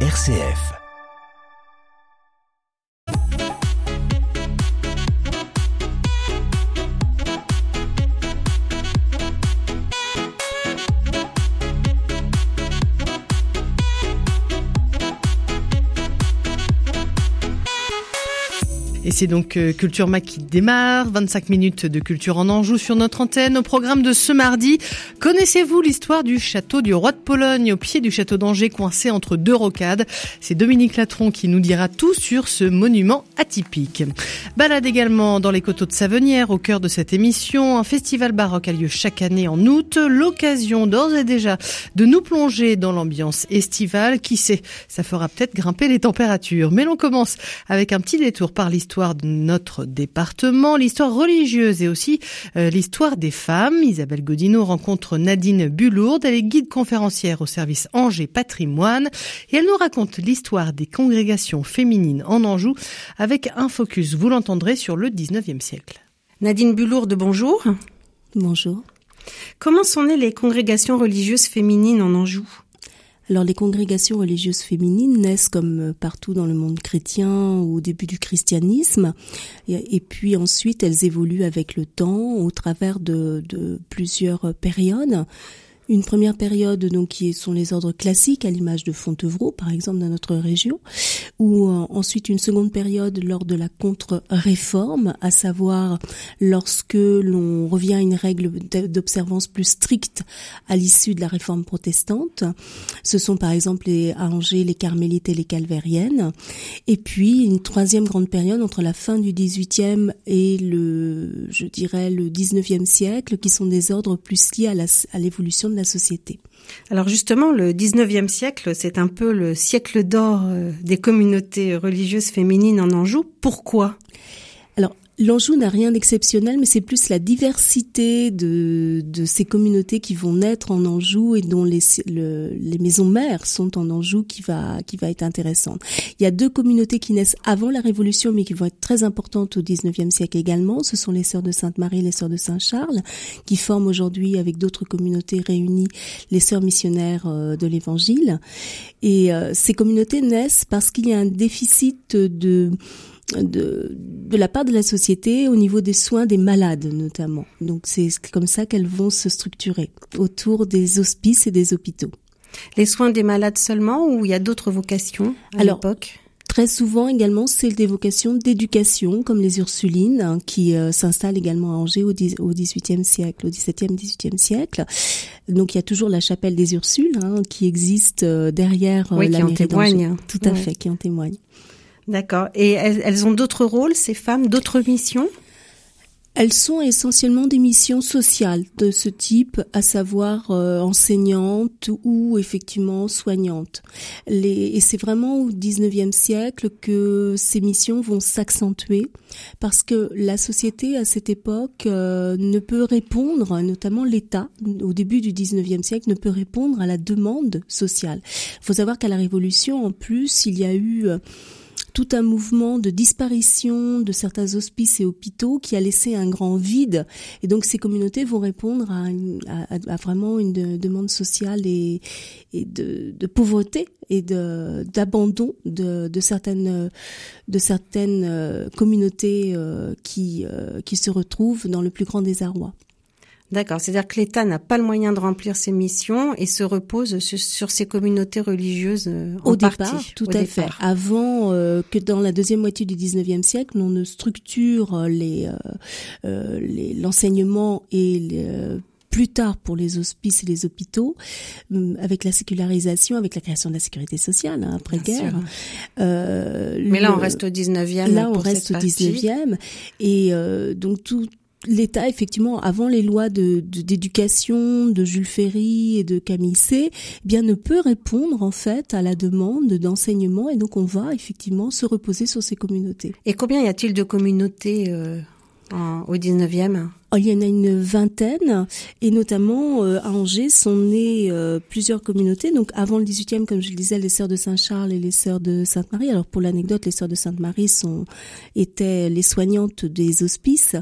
RCF. C'est donc euh, Culture Mac qui démarre. 25 minutes de culture en Anjou sur notre antenne. Au programme de ce mardi, connaissez-vous l'histoire du château du roi de Pologne au pied du château d'Angers coincé entre deux rocades? C'est Dominique Latron qui nous dira tout sur ce monument atypique. Balade également dans les coteaux de Savenière au cœur de cette émission. Un festival baroque a lieu chaque année en août. L'occasion d'ores et déjà de nous plonger dans l'ambiance estivale. Qui sait, ça fera peut-être grimper les températures. Mais l'on commence avec un petit détour par l'histoire de notre département, l'histoire religieuse et aussi euh, l'histoire des femmes. Isabelle Godino rencontre Nadine Bulourde, elle est guide conférencière au service Angers Patrimoine et elle nous raconte l'histoire des congrégations féminines en Anjou avec un focus, vous l'entendrez, sur le 19e siècle. Nadine Bulourde, bonjour. Bonjour. Comment sont nées les congrégations religieuses féminines en Anjou? Alors les congrégations religieuses féminines naissent comme euh, partout dans le monde chrétien au début du christianisme et, puis ensuite elles évoluent avec le temps au travers de, de plusieurs périodes. Une première période donc qui sont les ordres classiques à l'image de Fontevraud par exemple dans notre région ou euh, ensuite une seconde période lors de la contre-réforme à savoir lorsque l'on revient à une règle d'observance plus stricte à l'issue de la réforme protestante. Ce sont par exemple les, à Angers les carmélites et les calvériennes. Et puis une troisième grande période entre la fin du 18e et le je dirais le 19e siècle qui sont des ordres plus liés à l'évolution Alors justement, le 19e siècle, c'est un peu le siècle d'or euh, des communautés religieuses féminines en Anjou. Pourquoi? L'Anjou n'a rien d'exceptionnel, mais c'est plus la diversité de, de, ces communautés qui vont naître en Anjou et dont les, les maisons mères sont en Anjou qui va, qui va être intéressante. Il y a deux communautés qui naissent avant la Révolution, mais qui vont être très importantes au XIXe siècle également. Ce sont les Sœurs de Sainte-Marie et les Sœurs de Saint-Charles, qui forment aujourd'hui, avec d'autres communautés réunies, les Sœurs missionnaires euh, de l'Évangile. Et euh, ces communautés naissent parce qu'il y a un déficit de de, de la part de la société au niveau des soins des malades notamment. Donc c'est comme ça qu'elles vont se structurer autour des hospices et des hôpitaux. Les soins des malades seulement ou il y a d'autres vocations à l'époque? Très souvent également, c'est des vocations d'éducation, comme les Ursulines, hein, qui euh, s'installent également à Angers au, XVIIIe siècle, au XVIIe, XVIIIe siècle. Donc il y a toujours la chapelle des Ursules hein, qui existe euh, derrière euh, la qui en témoigne. Tout à fait, qui en témoigne. D'accord. Et elles, ont d'autres rôles, ces femmes, d'autres missions? Elles sont essentiellement des missions sociales de ce type, à savoir euh, enseignantes ou effectivement soignantes. Les, et c'est vraiment au 19e siècle que ces missions vont s'accentuer parce que la société à cette époque euh, ne peut répondre, notamment l'État au début du 19e siècle, ne peut répondre à la demande sociale. Il faut savoir qu'à la Révolution, en plus, il y a eu... Euh, tout un mouvement de disparition de certains hospices et hôpitaux qui a laissé un grand vide. Et donc ces communautés vont répondre à, vraiment une demande sociale et, de, pauvreté et d'abandon de, certaines de certaines euh, communautés euh, qui euh, qui se retrouvent dans le plus grand désarroi. D'accord, c'est-à-dire que l'État n'a pas le moyen de remplir ses missions et se repose sur, ses communautés religieuses euh, en Au partie. Départ, tout à fait. Avant euh, que dans la deuxième moitié du 19e siècle, on ne structure euh, les l'enseignement et les, plus tard pour les hospices et les hôpitaux, avec la sécularisation, avec la création de la sécurité sociale hein, après-guerre. Euh, Mais là, on reste au 19e. Là, on reste au 19e. Et euh, donc, tout, l'État, effectivement, avant les lois de, d'éducation de, Jules Ferry et de Camille C, eh bien ne peut répondre en fait à la demande d'enseignement et donc on va effectivement se reposer sur ces communautés. Et combien y a-t-il de communautés euh, au 19e Oh, il y en a une vingtaine, et notamment euh, à Angers sont nées euh, plusieurs communautés. Donc avant le 18e, comme je le disais, les sœurs de Saint-Charles et les sœurs de Sainte-Marie. Alors pour l'anecdote, les sœurs de Sainte-Marie sont étaient les soignantes des hospices,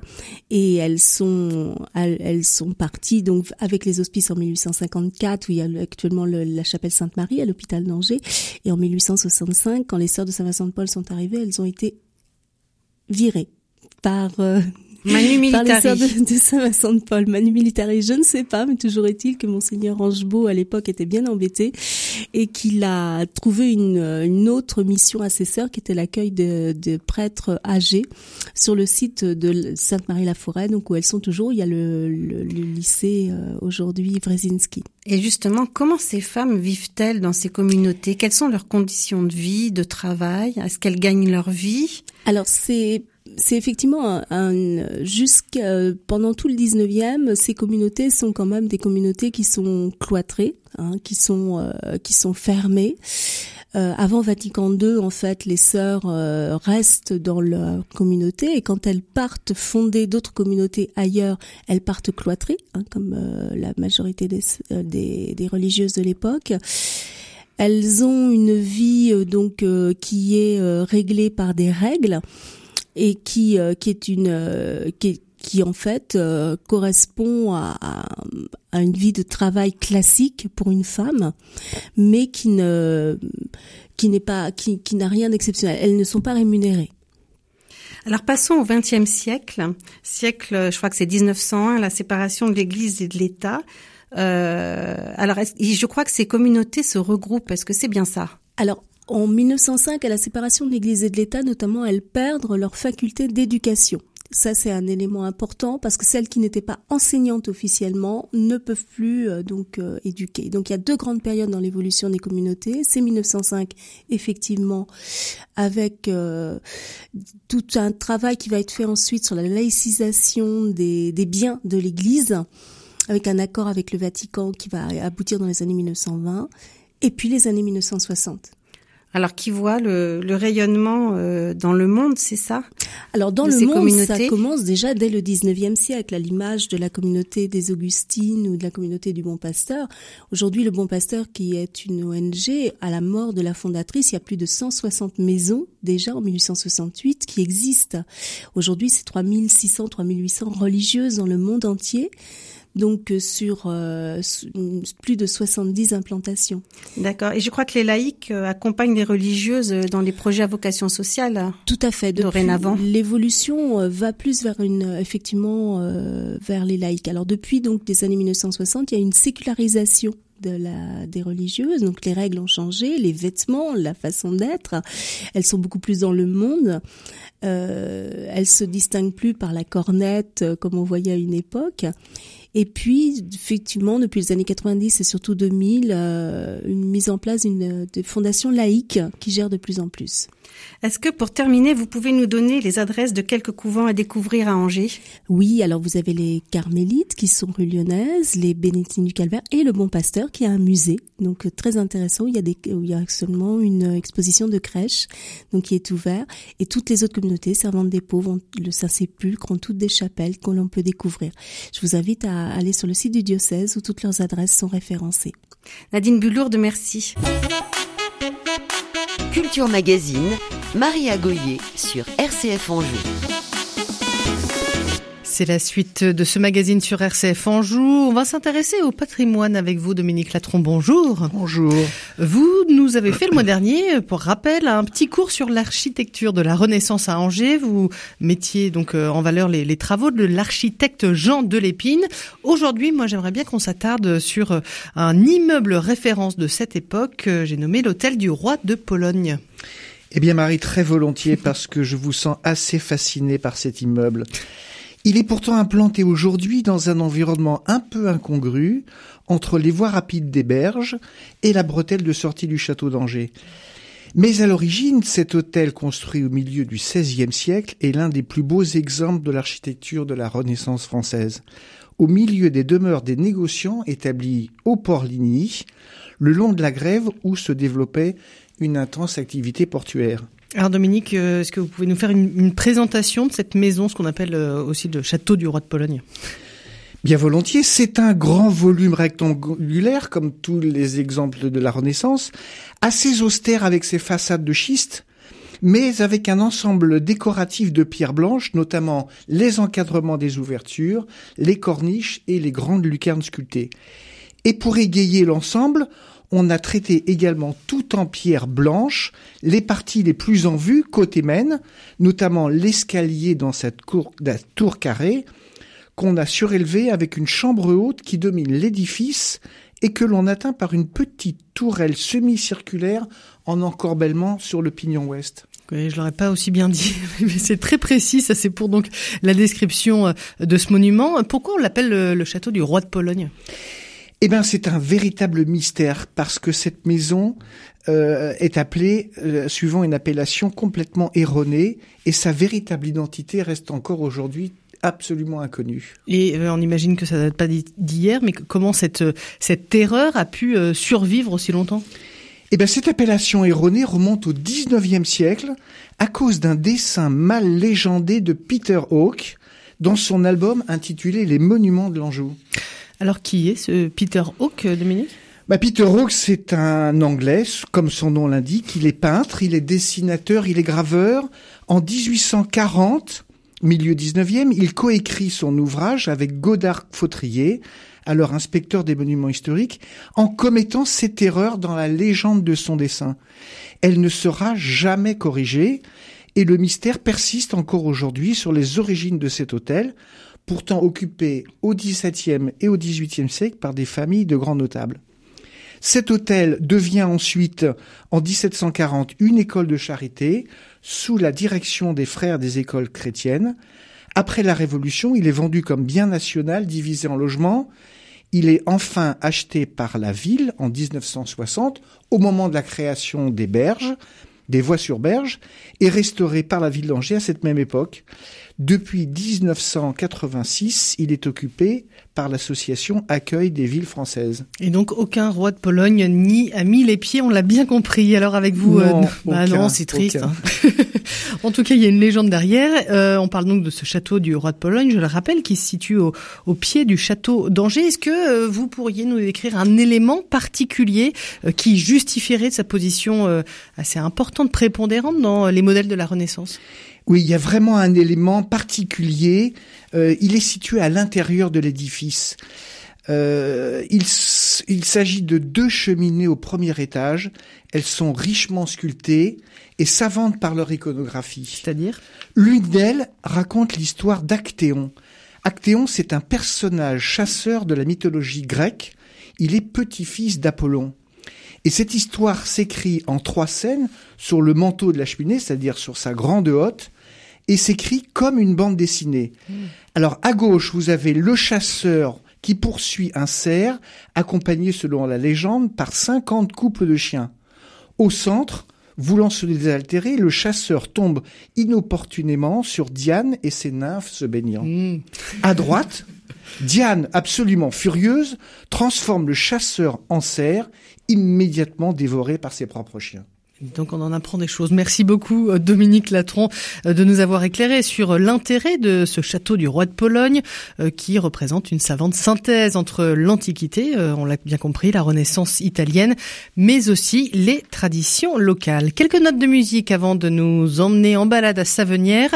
et elles sont elles, sont parties donc avec les hospices en 1854, où il y a actuellement la chapelle Sainte-Marie à l'hôpital d'Angers, et en 1865, quand les sœurs de Saint-Vincent-de-Paul sont arrivées, elles ont été virées par euh, Manu Militari. Par les de, de Saint-Vincent de Paul. Manu Militari, je ne sais pas, mais toujours est-il que monseigneur Angebeau à l'époque était bien embêté et qu'il a trouvé une, une, autre mission à ses sœurs qui était l'accueil de, de, prêtres âgés sur le site de Sainte-Marie-la-Forêt, donc où elles sont toujours. Il y a le, le, le lycée euh, aujourd'hui Wrezinski. Et justement, comment ces femmes vivent-elles dans ces communautés? Quelles sont leurs conditions de vie, de travail? Est-ce qu'elles gagnent leur vie? Alors c'est c'est effectivement un, jusqu'à pendant tout le 19e, ces communautés sont quand même des communautés qui sont cloîtrées, hein, qui sont euh, qui sont fermées. Euh, avant Vatican II, en fait, les sœurs euh, restent dans leur communauté et quand elles partent fonder d'autres communautés ailleurs, elles partent cloîtrées, hein, comme la majorité des, des, des religieuses de l'époque. Elles ont une vie donc qui est réglée par des règles et qui euh, qui est une euh, qui, qui en fait euh, correspond à, à, une vie de travail classique pour une femme, mais qui ne qui n'est pas qui, qui n'a rien d'exceptionnel. Elles ne sont pas rémunérées. Alors passons au XXe siècle, siècle, je crois que c'est 1901, la séparation de l'Église et de l'État. Euh, alors, je crois que ces communautés se regroupent. Est-ce que c'est bien ça? Alors, en 1905, à la séparation de l'Église et de l'État, notamment, elles perdent leur faculté d'éducation. Ça, c'est un élément important parce que celles qui n'étaient pas enseignantes officiellement ne peuvent plus euh, donc euh, éduquer. Donc, il y a deux grandes périodes dans l'évolution des communautés. C'est 1905, effectivement, avec euh, tout un travail qui va être fait ensuite sur la laïcisation des, des biens de l'Église, avec un accord avec le Vatican qui va aboutir dans les années 1920, et puis les années 1960 alors qui voit le, le rayonnement euh, dans le monde, c'est ça? Alors dans le monde, ça commence déjà dès le 19e siècle, à l'image de la communauté des Augustines ou de la communauté du Bon Pasteur. Aujourd'hui, le Bon Pasteur, qui est une ONG, à la mort de la fondatrice, il y a plus de 160 maisons déjà en 1868 qui existent. Aujourd'hui, c'est 3600, 3800 religieuses dans le monde entier donc euh, sur euh, plus de 70 implantations. D'accord. Et je crois que les laïcs euh, accompagnent les religieuses dans les projets à vocation sociale. Tout à fait. Dorénavant. L'évolution va plus vers une, effectivement, vers les laïcs. Alors depuis donc les années 1960, il y a une sécularisation de la, des religieuses. Donc les règles ont changé, les vêtements, la façon d'être. Elles sont beaucoup plus dans le monde. Euh, elles se distinguent plus par la cornette comme on voyait à une époque. Et puis, effectivement, depuis les années 90 et surtout 2000, euh, une mise en place d'une de fondation laïque qui gère de plus en plus. Est-ce que pour terminer, vous pouvez nous donner les adresses de quelques couvents à découvrir à Angers? Oui, alors vous avez les Carmélites qui sont rue Lyonnaise, les Bénédictines du Calvaire et le Bon Pasteur qui a un musée. Donc euh, très intéressant, il y a des il y a seulement une exposition de crèche donc qui est ouvert et toutes les autres communautés servantes des pauvres, le Saint-Sépulcre ont toutes des chapelles que l'on peut découvrir. Je vous invite à aller sur le site du diocèse où toutes leurs adresses sont référencées. Nadine Bulourde, merci. Culture Magazine, Maria Goyer sur RCF Anjou. C'est la suite de ce magazine sur RCF Anjou. On va s'intéresser au patrimoine avec vous, Dominique Latron. Bonjour. Bonjour. Vous nous avez fait le mois dernier, pour rappel, un petit cours sur l'architecture de la Renaissance à Angers. Vous mettiez donc euh, en valeur les, les travaux de l'architecte Jean Delépine. Aujourd'hui, moi, j'aimerais bien qu'on s'attarde sur euh, un immeuble référence de cette époque. J'ai nommé l'hôtel du roi de Pologne. Eh bien, Marie, très volontiers, parce que je vous sens assez fasciné par cet immeuble. Il est pourtant implanté aujourd'hui dans un environnement un peu incongru entre les voies rapides des berges et la bretelle de sortie du château d'Angers. Mais à l'origine, cet hôtel construit au milieu du XVIe siècle est l'un des plus beaux exemples de l'architecture de la Renaissance française. Au milieu des demeures des négociants établis au port Ligny, le long de la grève où se développait une intense activité portuaire. Alors Dominique, euh, est-ce que vous pouvez nous faire une, une présentation de cette maison, ce qu'on appelle euh, aussi le château du roi de Pologne? Bien volontiers, c'est un grand volume rectangulaire, comme tous les exemples de la Renaissance, assez austère avec ses façades de schiste, mais avec un ensemble décoratif de pierres blanches, notamment les encadrements des ouvertures, les corniches et les grandes lucarnes sculptées. Et pour égayer l'ensemble, on a traité également tout en pierre blanche les parties les plus en vue côté Maine, notamment l'escalier dans cette cour, tour carrée, qu'on a surélevé avec une chambre haute qui domine l'édifice et que l'on atteint par une petite tourelle semi-circulaire en encorbellement sur le pignon ouest. Je l'aurais pas aussi bien dit, mais c'est très précis. Ça, c'est pour donc la description euh, de ce monument. Pourquoi on l'appelle le, château du roi de Pologne? Eh ben, c'est un véritable mystère parce que cette maison euh, est appelée euh, suivant une appellation complètement erronée et sa véritable identité reste encore aujourd'hui absolument inconnu. Et euh, on imagine que ça date pas d'hier, mais comment cette, euh, cette terreur a pu euh, survivre aussi longtemps? Eh bien, cette appellation erronée remonte au 19e siècle à cause d'un dessin mal légendé de Peter Hawke dans son album intitulé Les Monuments de l'Anjou. Alors, qui est ce Peter Hawke, Dominique? Bah, Peter Hawke, c'est un Anglais, comme son nom l'indique. Il est peintre, il est dessinateur, il est graveur. En 1840, milieu 19e, il coécrit son ouvrage avec Godard Fautrier, alors inspecteur des monuments historiques, en commettant cette erreur dans la légende de son dessin. Elle ne sera jamais corrigée et le mystère persiste encore aujourd'hui sur les origines de cet hôtel, pourtant occupé au XVIIe et au XVIIIe siècle par des familles de grands notables. Cet hôtel devient ensuite, en 1740, une école de charité, sous la direction des frères des écoles chrétiennes. Après la Révolution, il est vendu comme bien national, divisé en logements. Il est enfin acheté par la ville en 1960, au moment de la création des berges, des voies sur berges, et restauré par la ville d'Angers à cette même époque. Depuis 1986, il est occupé par l'association Accueil des villes françaises. Et donc aucun roi de Pologne n'y a mis les pieds, on l'a bien compris. Alors avec vous, non, euh, bah non c'est triste. Hein. en tout cas, il y a une légende derrière. Euh, on parle donc de ce château du roi de Pologne, je le rappelle, qui se situe au, au pied du château d'Angers. Est-ce que euh, vous pourriez nous décrire un élément particulier euh, qui justifierait sa position euh, assez importante, prépondérante dans les modèles de la Renaissance? Oui, il y a vraiment un élément particulier. Euh, il est situé à l'intérieur de l'édifice. Euh, il, il s'agit de deux cheminées au premier étage. Elles sont richement sculptées et savantes par leur iconographie. C'est-à-dire? L'une d'elles raconte l'histoire d'Actéon. Actéon, c'est un personnage chasseur de la mythologie grecque. Il est petit-fils d'Apollon. Et cette histoire s'écrit en trois scènes sur le manteau de la cheminée, c'est-à-dire sur sa grande hotte, et s'écrit comme une bande dessinée. Alors à gauche, vous avez le chasseur qui poursuit un cerf, accompagné selon la légende par 50 couples de chiens. Au centre, voulant se désaltérer, le chasseur tombe inopportunément sur Diane et ses nymphes se baignant. À droite, Diane, absolument furieuse, transforme le chasseur en cerf, immédiatement dévoré par ses propres chiens. Donc on en apprend des choses. Merci beaucoup euh, Dominique Latron euh, de nous avoir éclairé sur euh, l'intérêt de ce château du roi de Pologne qui représente une savante synthèse entre l'Antiquité, on l'a bien compris, la Renaissance italienne, mais aussi les traditions locales. Quelques notes de musique avant de nous emmener en balade à Savenière.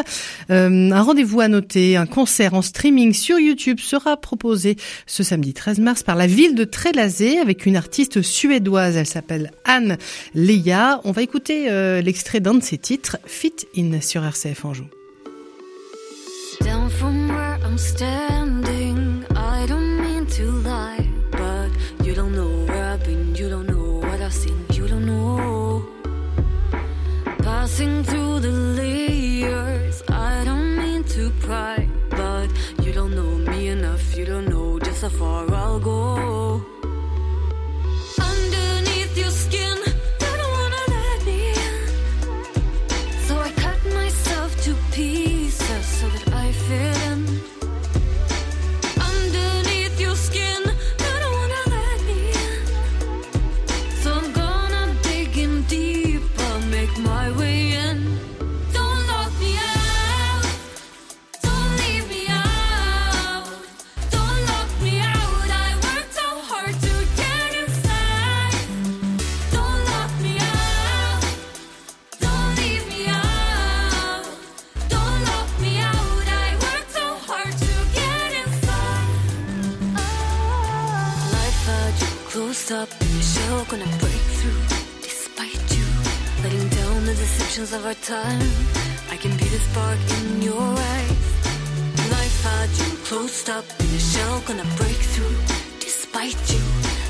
un rendez-vous à noter, un concert en streaming sur YouTube sera proposé ce samedi 13 mars par la ville de Trélazé avec une artiste suédoise. Elle s'appelle Anne Leia. Écouter euh, l'extrait d'un de ses titres, Fit In sur RCF Anjou. gonna break through despite you. Letting down the deceptions of our time. I can be the spark in your eyes. Life had you closed up in a shell gonna break through despite you.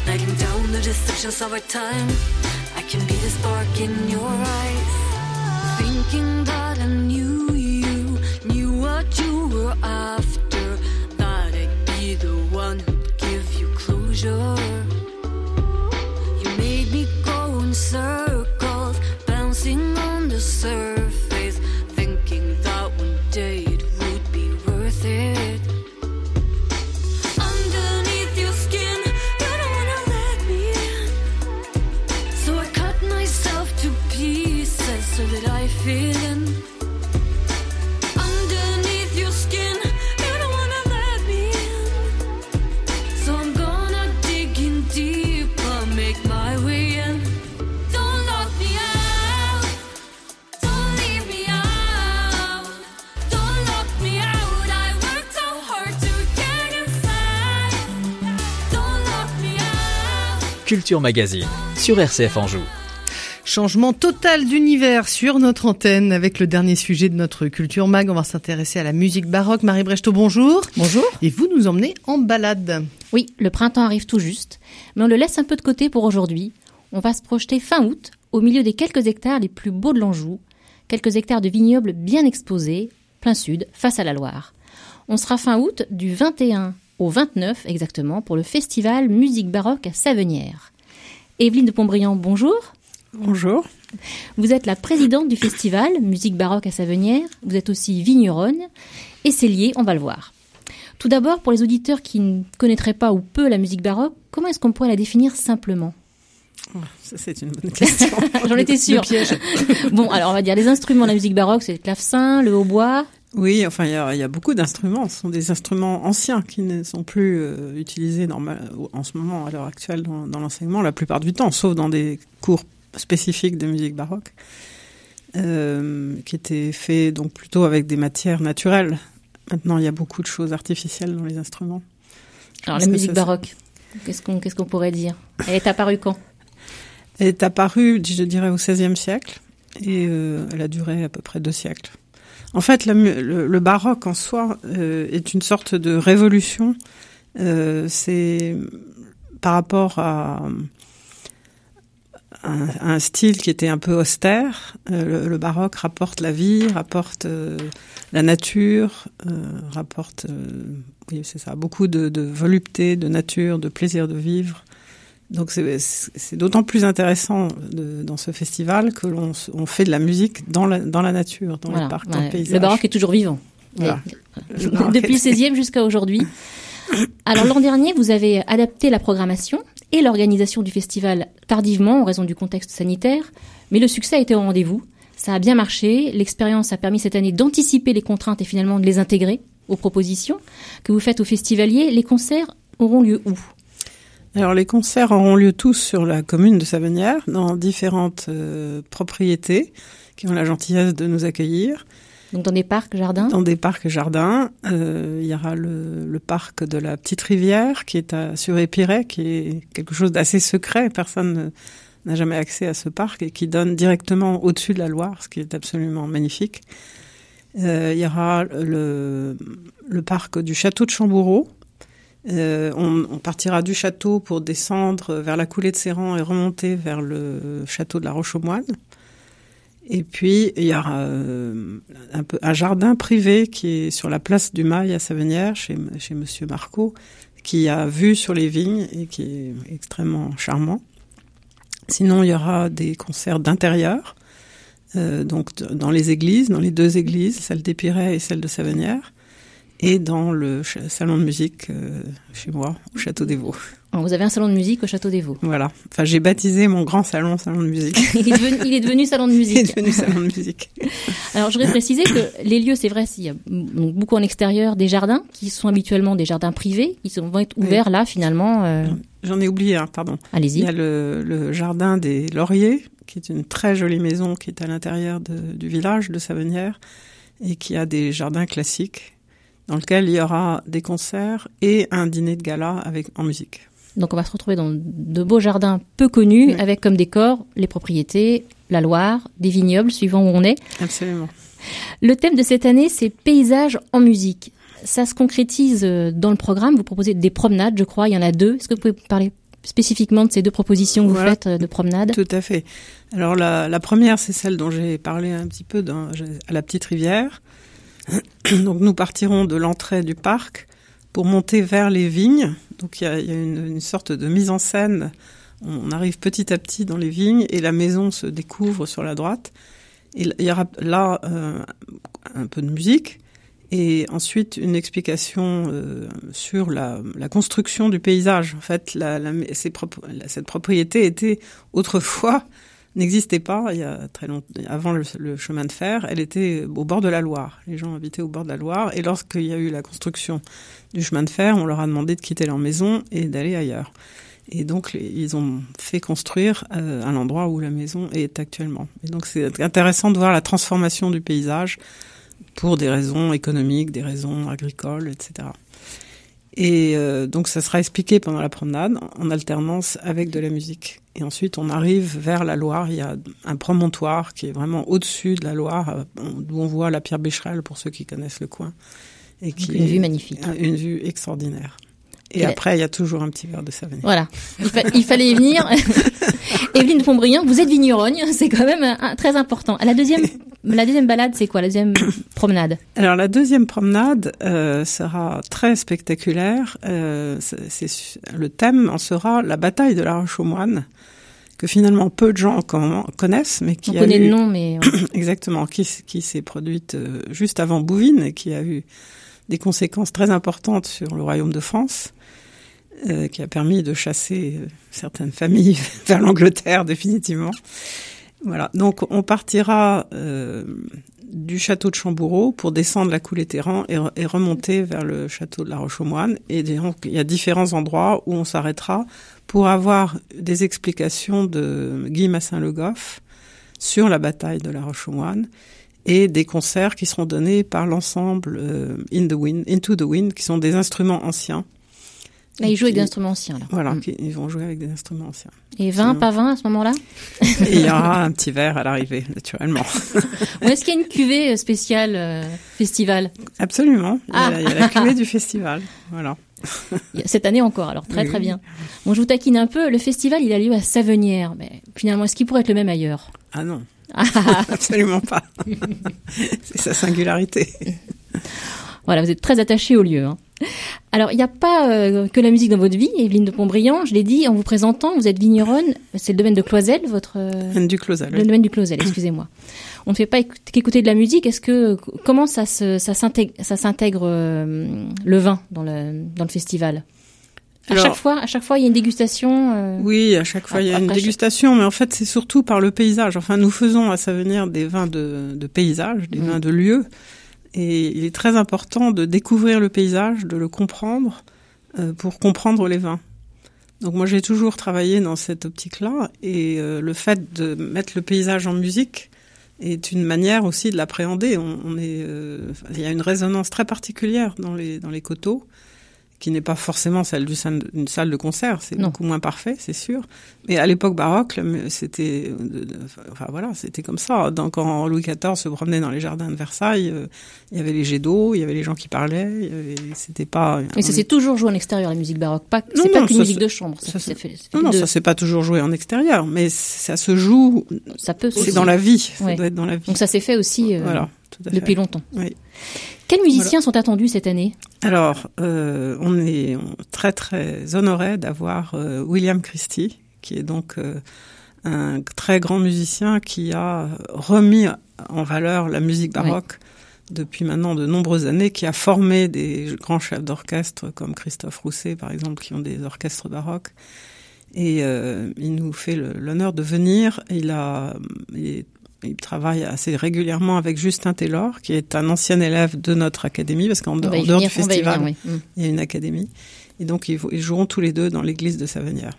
Letting down the deceptions of our time. I can be the spark in your eyes. Thinking that i knew you knew what you were after. Thought i'd be the one who'd give you closure circles, bouncing on the surface, thinking that one day it would be worth it. Underneath your skin, you don't wanna let me in. So I cut myself to pieces so that I fit Culture Magazine sur RCF Anjou. Changement total d'univers sur notre antenne avec le dernier sujet de notre culture mag. On va s'intéresser à la musique baroque. Marie Brechtot, bonjour. Bonjour. Et vous nous emmenez en balade. Oui, le printemps arrive tout juste, mais on le laisse un peu de côté pour aujourd'hui. On va se projeter fin août, au milieu des quelques hectares les plus beaux de l'Anjou, quelques hectares de vignobles bien exposés, plein sud, face à la Loire. On sera fin août du 21 au 29 exactement pour le festival Musique baroque à Savenière. Evelyne de Pontbriand, bonjour. Bonjour. Vous êtes la présidente du festival Musique baroque à Savenière. Vous êtes aussi vigneronne et c'est lié, on va le voir. Tout d'abord, pour les auditeurs qui ne connaîtraient pas ou peu la musique baroque, comment est-ce qu'on pourrait la définir simplement? Oh, Ça, c'est une bonne question. J'en étais sûre. bon, alors on va dire les instruments de la musique baroque, c'est le clavecin, le hautbois. Oui, enfin, il y a, il y a beaucoup d'instruments. Ce sont des instruments anciens qui ne sont plus euh, utilisés normal, en ce moment, à l'heure actuelle, dans, dans l'enseignement, la plupart du temps, sauf dans des cours spécifiques de musique baroque, euh, qui étaient faits donc plutôt avec des matières naturelles. Maintenant, il y a beaucoup de choses artificielles dans les instruments. Alors la que musique ça- baroque, qu'est-ce qu'on qu'est-ce qu'on pourrait dire? Elle est apparue quand? Elle est apparue, je dirais, au XVIe siècle et euh, elle a duré à peu près deux siècles. En fait, le, baroque en soi euh, est une sorte de révolution. Euh, C'est par rapport à un, style qui était un peu austère. Euh, le, baroque rapporte la vie, rapporte la nature, rapporte, oui, c'est ça, beaucoup de volupté, de nature, de plaisir de vivre. Donc c'est- d'autant plus intéressant de- dans ce festival que l'on on fait de la musique dans la, dans la nature, dans Voilà, les parcs, dans ouais. le paysage. Le baroque est toujours vivant. Voilà. Le Depuis le est- 16e jusqu'à aujourd'hui. Alors l'an dernier, vous avez adapté la programmation et l'organisation du festival tardivement en raison du contexte sanitaire, mais le succès a été au rendez-vous. Ça a bien marché, l'expérience a permis cette année d'anticiper les contraintes et finalement de les intégrer aux propositions que vous faites aux festivaliers. Les concerts auront lieu où? Alors les concerts auront lieu tous sur la commune de Savenière, dans différentes euh, propriétés qui ont la gentillesse de nous accueillir, Donc dans des parcs, jardins? Dans des parcs jardins. Euh, il y aura le, le parc de la Petite Rivière qui est à, sur qui est quelque chose d'assez secret. Personne ne- n'a jamais accès à ce parc et qui donne directement au-dessus de la Loire, ce qui est absolument magnifique. Euh, il y aura le, le parc du château de Chamboureau. Euh, on, partira du château pour descendre vers la coulée de Séran et remonter vers le château de la Roche-aux-Moines. Et puis, il y aura euh, un, jardin privé qui est sur la place du Mail à Savenière, chez, Monsieur Marco, qui a vue sur les vignes et qui est extrêmement charmant. Sinon, il y aura des concerts d'intérieur, euh, donc dans les églises, dans les deux églises, celle d'Épiré et celle de Savenière, et dans le salon de musique euh, chez moi, au Château des Vaux. Alors, Vous avez un salon de musique au Château des Vaux. Voilà. Enfin, j'ai baptisé mon grand salon salon de musique. il, est devenu, il est devenu salon de Il est musique. devenu salon de musique. Alors, je voudrais préciser que les lieux, c'est vrai, il y a donc beaucoup en extérieur des jardins qui sont habituellement des jardins privés, qui vont être ouverts là finalement. euh, J'en ai oublié un, pardon. Il Allez-y. y a le, le jardin des Lauriers, qui est une très jolie maison qui est à l'intérieur du village de Savenière et qui a des jardins classiques dans lequel il y aura des concerts et un dîner de gala avec en musique. Donc on va se retrouver dans de beaux jardins peu connus, Oui. avec comme décor les propriétés, la Loire, des vignobles, suivant où on est. Absolument. Le thème de cette année, c'est paysage en musique. Ça se concrétise euh, dans le programme. Vous proposez des promenades, je crois. Il y en a deux. Est-ce que vous pouvez parler spécifiquement de ces deux propositions que vous faites euh, de promenades Tout à fait. Alors la, la première, c'est celle dont j'ai parlé un petit peu dans, à la petite rivière. Donc nous partirons de l'entrée du parc pour monter vers les vignes. Donc il y a, une, sorte de mise en scène. On arrive petit à petit dans les vignes et la maison se découvre sur la droite. Il y aura là euh, un peu de musique et ensuite une explication euh, sur la, construction du paysage. En fait, cette propriété était autrefois n'existait pas il y a très longtemps avant le, chemin de fer. Elle était au bord de la Loire. Les gens habitaient au bord de la Loire et lorsqu'il y a eu la construction du chemin de fer, on leur a demandé de quitter leur maison et d'aller ailleurs. Et donc, ils ont fait construire euh, à l'endroit où la maison est actuellement. Et donc, c'est intéressant de voir la transformation du paysage pour des raisons économiques, des raisons agricoles, etc. Et euh, donc, ça sera expliqué pendant la promenade, en alternance avec de la musique. Et ensuite, on arrive vers la Loire. Il y a un promontoire qui est vraiment au-dessus de la Loire, euh, d'où on voit la pierre Bécherel, pour ceux qui connaissent le coin. Et qui une est vue magnifique. Une vue extraordinaire. Et, après, il y a toujours un petit verre de Savagnin. Voilà, il, fa- il fallait y venir. Evelyne Pontbriand, vous êtes vigneronne, c'est quand même un- un- très important. À La deuxième, la deuxième balade, c'est quoi La deuxième promenade? Alors la deuxième promenade euh, sera très spectaculaire. Euh, c'est- c'est- le thème en sera la bataille de la Roche aux Moines, que finalement peu de gens con- connaissent, mais qui On a connaît eu- le nom, mais euh, exactement qui, s'est produite juste avant Bouvines et qui a eu des conséquences très importantes sur le royaume de France, euh, qui a permis de chasser certaines familles vers l'Angleterre définitivement. Voilà, donc on partira euh, du château de Chamboureau pour descendre la coulée Terran et, re- et remonter vers le château de la Roche-aux-Moines. Et donc, il y a différents endroits où on s'arrêtera pour avoir des explications de Guy Massin-Le Goff sur la bataille de la Roche-aux-Moines et des concerts qui seront donnés par l'ensemble euh, Into the Wind, qui sont des instruments anciens. Là, il joue avec des instruments anciens. Là. Voilà, Mm. ils vont jouer avec des instruments anciens. Et 20, pas 20 à ce moment-là il y aura un petit verre à l'arrivée, naturellement. Ou est-ce qu'il y a une cuvée euh, spéciale euh, festival Absolument. Il y a, Ah. la- il y a la cuvée du festival. Voilà. Cette année encore, alors très Oui, très bien. Bon, je vous taquine un peu. Le festival, il a lieu à Savenière. Mais finalement, est-ce qu'il pourrait être le même ailleurs? Ah non, Ah, absolument pas. C'est sa singularité. Voilà, vous êtes très attaché au lieu. hein. Alors, il n'y a pas euh, que la musique dans votre vie, Evelyne de Pontbriand. Je l'ai dit en vous présentant, vous êtes vigneronne. C'est le domaine de Cloisel, votre euh, du le domaine du Cloisel. Excusez-moi. On ne fait pas écouter, qu'écouter de la musique. Est-ce que comment ça se ça s'intègre ça s'intègre euh, le vin dans le dans le festival? À Alors- chaque fois, à chaque fois, il y a une dégustation. euh, Oui, à chaque fois il y a une dégustation, mais en fait c'est surtout par le paysage. Enfin, nous faisons à Savenir des vins de, de paysage, des Mm. vins de lieu, et il est très important de découvrir le paysage, de le comprendre euh, pour comprendre les vins. Donc moi j'ai toujours travaillé dans cette optique-là, et euh, le fait de mettre le paysage en musique est une manière aussi de l'appréhender. Euh, il y a une résonance très particulière dans les coteaux qui n'est pas forcément celle d'une salle, de concert, c'est beaucoup moins parfait, c'est sûr. Mais à l'époque baroque, c'était, enfin voilà, c'était comme ça. Donc quand Louis XIV se promenait dans les jardins de Versailles, euh, il y avait les jets d'eau, il y avait les gens qui parlaient, c'était pas. Mais ça s'est toujours joué en extérieur, la musique baroque. Pas, c'est pas qu'une musique de chambre. Ça, ça fait, non, non, ça s'est pas toujours joué en extérieur, mais ça se joue. Ça peut C'est dans la vie, ça doit être dans la vie. Donc ça s'est fait aussi euh, voilà, depuis longtemps. Oui. Quels musiciens sont attendus cette année? Alors, euh, on est très très honoré d'avoir euh, William Christie, qui est donc euh, un très grand musicien qui a remis en valeur la musique baroque depuis maintenant de nombreuses années, qui a formé des grands chefs d'orchestre comme Christophe Rousset, par exemple, qui ont des orchestres baroques. Et euh, il nous fait l'honneur de venir. Il a, il, est- il travaille assez régulièrement avec Justin Taylor, qui est un ancien élève de notre académie, parce qu'en dehors dehors du festival, venir, oui. Il y a une académie. Et donc, ils, joueront tous les deux dans l'église de Savenière.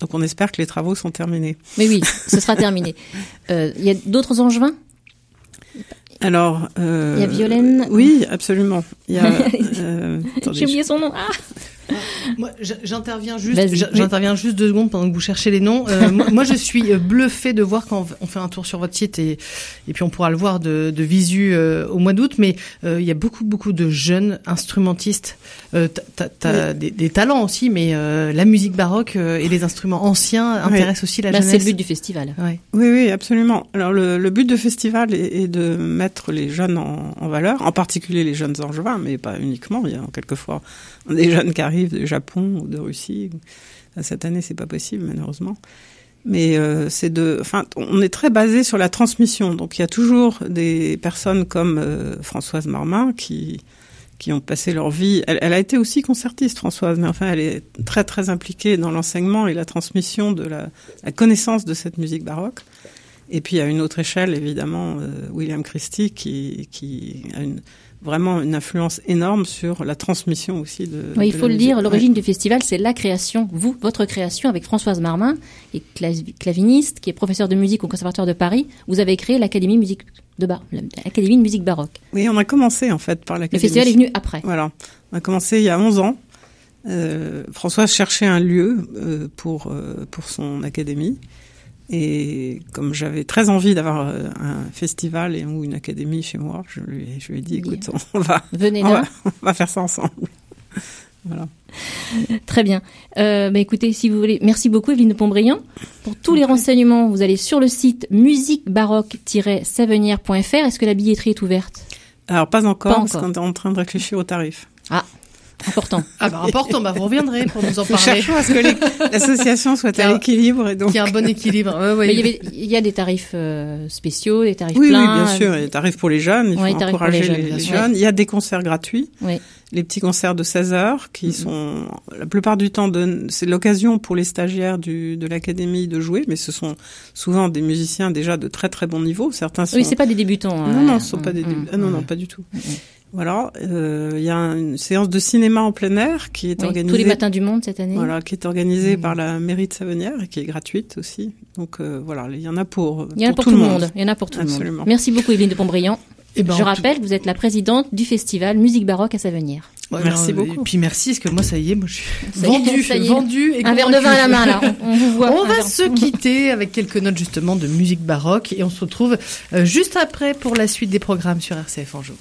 Donc, on espère que les travaux sont terminés. Mais oui, ce sera terminé. Euh, Il y a d'autres angevins Alors, euh, Il y a Violaine. Oui, absolument. Il y a, euh, J'ai oublié son nom. Ah Moi, j'interviens juste, j'interviens juste deux secondes pendant que vous cherchez les noms. Euh, moi, je suis euh, bluffé de voir quand on fait un tour sur votre site et et puis on pourra le voir de, de visu euh, au mois d'août. Mais il y a beaucoup beaucoup de jeunes instrumentistes. Euh, t'as des, des, talents aussi, mais la musique baroque et les instruments anciens intéressent aussi la bah, jeunesse. C'est le but du festival. Oui, oui, absolument. Alors le, le but du festival est, est, de mettre les jeunes en, en valeur, en particulier les jeunes angevins, mais pas uniquement. Il y a quelquefois des jeunes qui arrivent du Japon ou de Russie. Cette année, c'est pas possible, malheureusement. Mais euh, c'est de, enfin, on est très basé sur la transmission. Donc il y a toujours des personnes comme euh, Françoise Marmin qui qui ont passé leur vie. Elle, a été aussi concertiste, Françoise, mais enfin, elle est très très impliquée dans l'enseignement et la transmission de la, connaissance de cette musique baroque. Et puis à une autre échelle, évidemment, euh, William Christie qui qui a une vraiment une influence énorme sur la transmission aussi de. Oui, il faut le dire, l'origine du festival, c'est la création, vous, votre création avec Françoise Marmin, qui est claviniste, qui est professeur de musique au Conservatoire de Paris. Vous avez créé l'Académie musique de bar, l'Académie de musique baroque. Oui, on a commencé en fait par l'Académie. Le festival est venu après. Voilà, on a commencé il y a 11 ans. Euh, Françoise cherchait un lieu euh, pour euh, pour son académie. Et comme j'avais très envie d'avoir euh, un festival et, ou une académie chez moi, je lui, je lui ai dit, écoute, on va, Venez on, va, on va faire ça ensemble. voilà. Très bien. Euh, bah écoutez, si vous voulez, merci beaucoup Evelyne de Pontbriand. Pour tous les renseignements, vous allez sur le site musiquebaroque-savenière.fr. Est-ce que la billetterie est ouverte? Alors pas encore, pas encore. parce qu'on est en train de réfléchir au tarif. Ah, Important. Ah bah important, bah vous reviendrez pour nous en parler. Cherchons à ce que l'association soit à l'équilibre et donc. Qu'il y ait un bon équilibre. Ouais, ouais. Il, y il, y a des tarifs euh, spéciaux, des tarifs oui, pleins. Oui, bien sûr, il y a des tarifs pour les jeunes, il faut encourager les, jeunes, les, les jeunes. Il y a des concerts gratuits. Oui. Les petits concerts de 16 heures qui -hmm. sont la plupart du temps c'est l'occasion pour les stagiaires du, de l'académie de jouer, mais ce sont souvent des musiciens déjà de très très bon niveau. Certains sont. Oui, c'est pas des débutants. Non, non, ce sont pas des débutants. Ah, non, non, pas du tout. Voilà, euh, il y a une séance de cinéma en plein air qui est oui, organisée tous les matins du monde cette année. Voilà, qui est organisée mmh. par la mairie de Savenière et qui est gratuite aussi. Donc euh, voilà, il y en a pour il y en a pour, tout, tout, le monde. monde. Il y en a pour tout Absolument. le monde. Merci beaucoup Evelyne de Pontbriand. Eh ben, Je rappelle, vous êtes la présidente du festival Musique baroque à Savenière. Ouais, merci beaucoup. Et puis merci, parce que moi ça y est, moi je suis vendu, vendu. Et un verre de vin à la main là. On, on vous voit. On va se quitter avec quelques notes justement de musique baroque et on se retrouve euh, juste après pour la suite des programmes sur RCF Anjou.